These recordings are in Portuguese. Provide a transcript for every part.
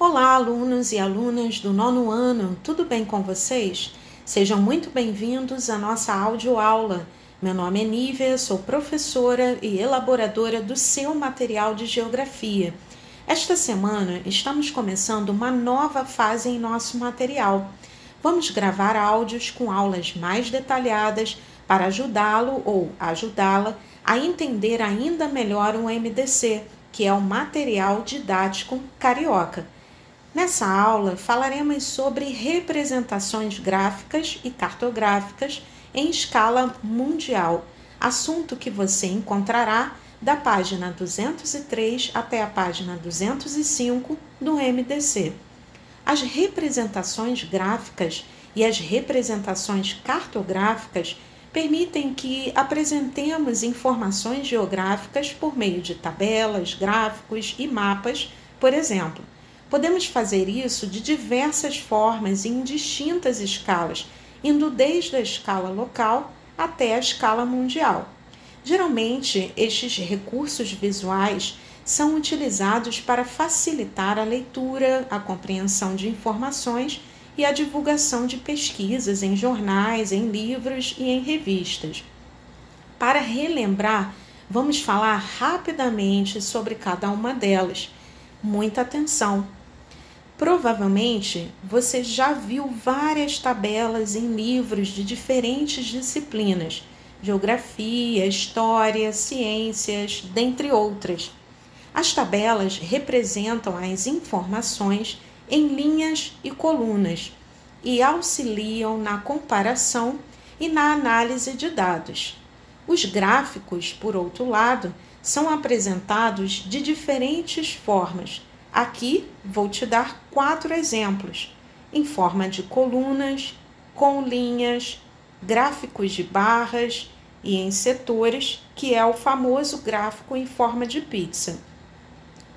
Olá, alunos e alunas do nono ano, tudo bem com vocês? Sejam muito bem-vindos à nossa audioaula. Meu nome é Nívia, sou professora e elaboradora do seu material de geografia. Esta semana estamos começando uma nova fase em nosso material. Vamos gravar áudios com aulas mais detalhadas para ajudá-lo ou ajudá-la a entender ainda melhor o MDC, que é o material didático carioca. Nessa aula falaremos sobre representações gráficas e cartográficas em escala mundial, assunto que você encontrará da página 203 até a página 205 do MDC. As representações gráficas e as representações cartográficas permitem que apresentemos informações geográficas por meio de tabelas, gráficos e mapas, por exemplo. Podemos fazer isso de diversas formas e em distintas escalas, indo desde a escala local até a escala mundial. Geralmente, estes recursos visuais são utilizados para facilitar a leitura, a compreensão de informações e a divulgação de pesquisas em jornais, em livros e em revistas. Para relembrar, vamos falar rapidamente sobre cada uma delas. Muita atenção! Provavelmente você já viu várias tabelas em livros de diferentes disciplinas, geografia, história, ciências, dentre outras. As tabelas representam as informações em linhas e colunas e auxiliam na comparação e na análise de dados. Os gráficos, por outro lado, são apresentados de diferentes formas Aqui vou te dar quatro exemplos, em forma de colunas, com linhas, gráficos de barras e em setores, que é o famoso gráfico em forma de pizza.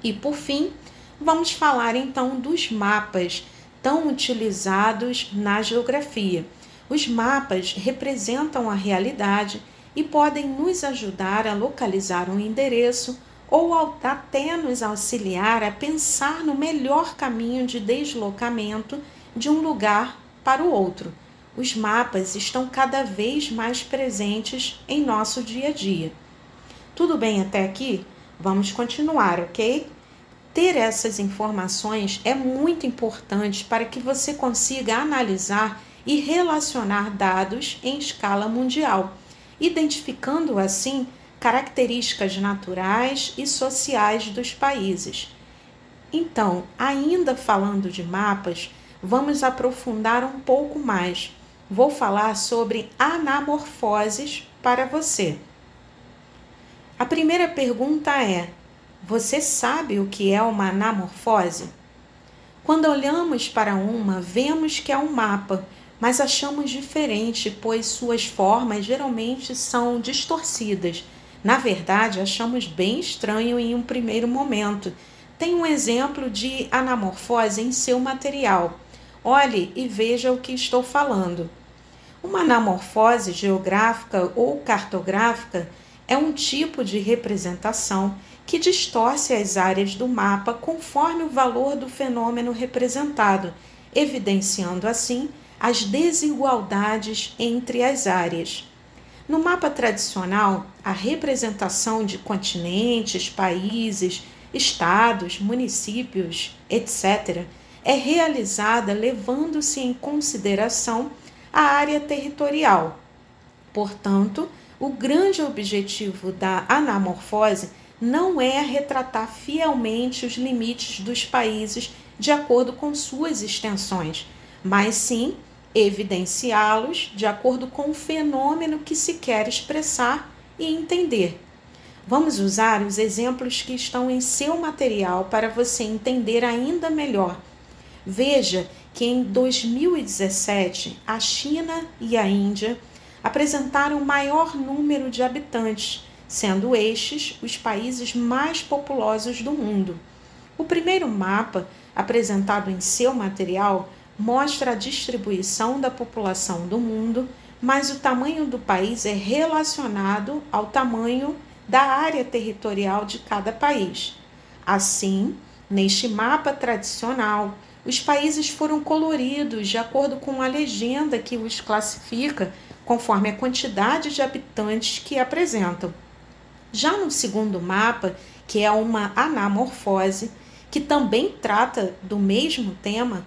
E por fim, vamos falar então dos mapas tão utilizados na geografia. Os mapas representam a realidade e podem nos ajudar a localizar um endereço ou até nos auxiliar a pensar no melhor caminho de deslocamento de um lugar para o outro. Os mapas estão cada vez mais presentes em nosso dia a dia. Tudo bem até aqui? Vamos continuar, ok? Ter essas informações é muito importante para que você consiga analisar e relacionar dados em escala mundial, identificando assim características naturais e sociais dos países. Então, ainda falando de mapas, vamos aprofundar um pouco mais. Vou falar sobre anamorfoses para você. A primeira pergunta é: você sabe o que é uma anamorfose? Quando olhamos para uma, vemos que é um mapa, mas achamos diferente, pois suas formas geralmente são distorcidas na verdade, achamos bem estranho em um primeiro momento. Tem um exemplo de anamorfose em seu material. Olhe e veja o que estou falando. Uma anamorfose geográfica ou cartográfica é um tipo de representação que distorce as áreas do mapa conforme o valor do fenômeno representado, evidenciando assim as desigualdades entre as áreas. No mapa tradicional, a representação de continentes, países, estados, municípios, etc., é realizada levando-se em consideração a área territorial. Portanto, o grande objetivo da anamorfose não é retratar fielmente os limites dos países de acordo com suas extensões, mas sim evidenciá-los de acordo com o fenômeno que se quer expressar e entender. Vamos usar os exemplos que estão em seu material para você entender ainda melhor. Veja que em 2017 a China e a Índia apresentaram o maior número de habitantes, sendo estes os países mais populosos do mundo. O primeiro mapa apresentado em seu material mostra a distribuição da população do mundo, mas o tamanho do país é relacionado ao tamanho da área territorial de cada país. Assim, Neste mapa tradicional, os países foram coloridos de acordo com a legenda que os classifica conforme a quantidade de habitantes que apresentam. Já no segundo mapa, que é uma anamorfose, que também trata do mesmo tema,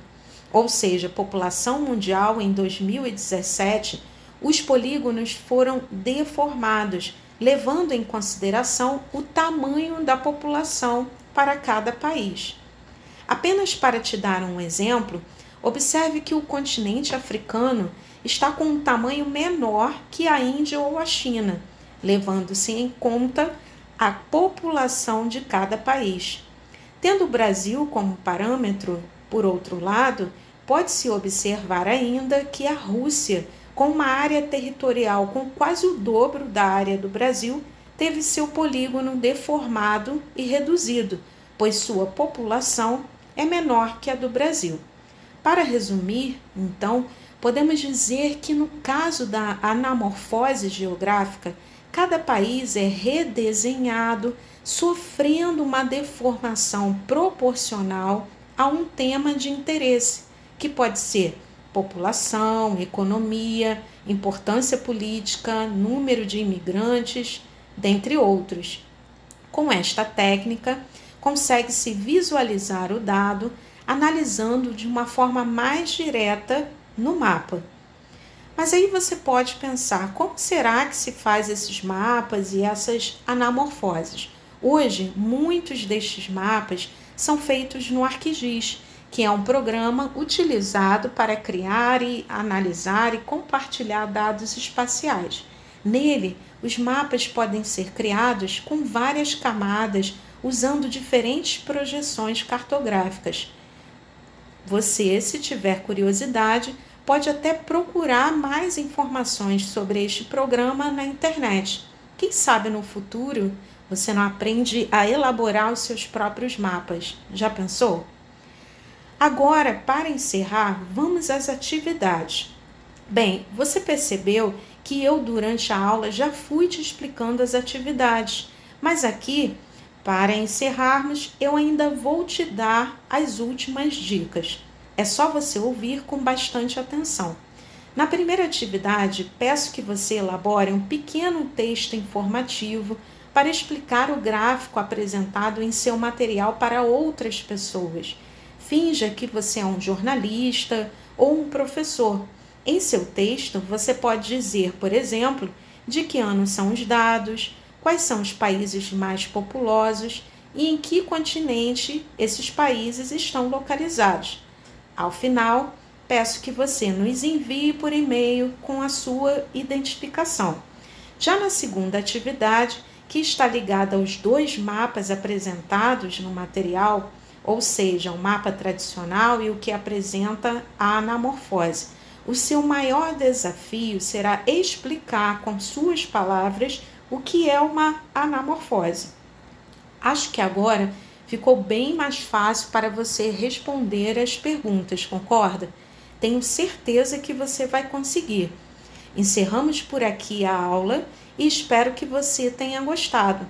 ou seja, população mundial em 2017, os polígonos foram deformados, levando em consideração o tamanho da população para cada país. Apenas para te dar um exemplo, observe que o continente africano está com um tamanho menor que a Índia ou a China, levando-se em conta a população de cada país. Tendo o Brasil como parâmetro, por outro lado, pode-se observar ainda que a Rússia, com uma área territorial com quase o dobro da área do Brasil, teve seu polígono deformado e reduzido, pois sua população é menor que a do Brasil. Para resumir, então, podemos dizer que no caso da anamorfose geográfica, cada país é redesenhado, sofrendo uma deformação proporcional a um tema de interesse, que pode ser população, economia, importância política, número de imigrantes, dentre outros. Com esta técnica, consegue-se visualizar o dado analisando de uma forma mais direta no mapa. Mas aí você pode pensar como será que se faz esses mapas e essas anamorfoses? Hoje, muitos destes mapas são feitos no ArcGIS, que é um programa utilizado para criar e analisar e compartilhar dados espaciais. Nele, os mapas podem ser criados com várias camadas usando diferentes projeções cartográficas. Você, se tiver curiosidade, pode até procurar mais informações sobre este programa na internet. Quem sabe no futuro você não aprende a elaborar os seus próprios mapas. Já pensou? Agora, para encerrar, vamos às atividades. Bem, você percebeu que eu durante a aula já fui te explicando as atividades, mas aqui, para encerrarmos, eu ainda vou te dar as últimas dicas. É só você ouvir com bastante atenção. Na primeira atividade, peço que você elabore um pequeno texto informativo para explicar o gráfico apresentado em seu material para outras pessoas. Finja que você é um jornalista ou um professor em seu texto, você pode dizer, por exemplo, de que ano são os dados, quais são os países mais populosos e em que continente esses países estão localizados. Ao final, peço que você nos envie por e-mail com a sua identificação. Já na segunda atividade, que está ligada aos dois mapas apresentados no material, ou seja, o mapa tradicional e o que apresenta a anamorfose o seu maior desafio será explicar com suas palavras o que é uma anamorfose. Acho que agora ficou bem mais fácil para você responder as perguntas, concorda? Tenho certeza que você vai conseguir. Encerramos por aqui a aula e espero que você tenha gostado.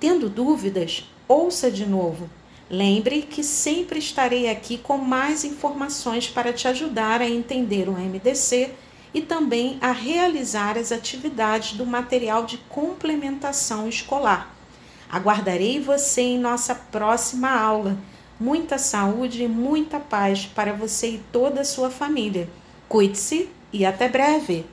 Tendo dúvidas, ouça de novo. Lembre que sempre estarei aqui com mais informações para te ajudar a entender o MDC e também a realizar as atividades do material de complementação escolar. Aguardarei você em nossa próxima aula. Muita saúde e muita paz para você e toda a sua família. Cuide-se e até breve!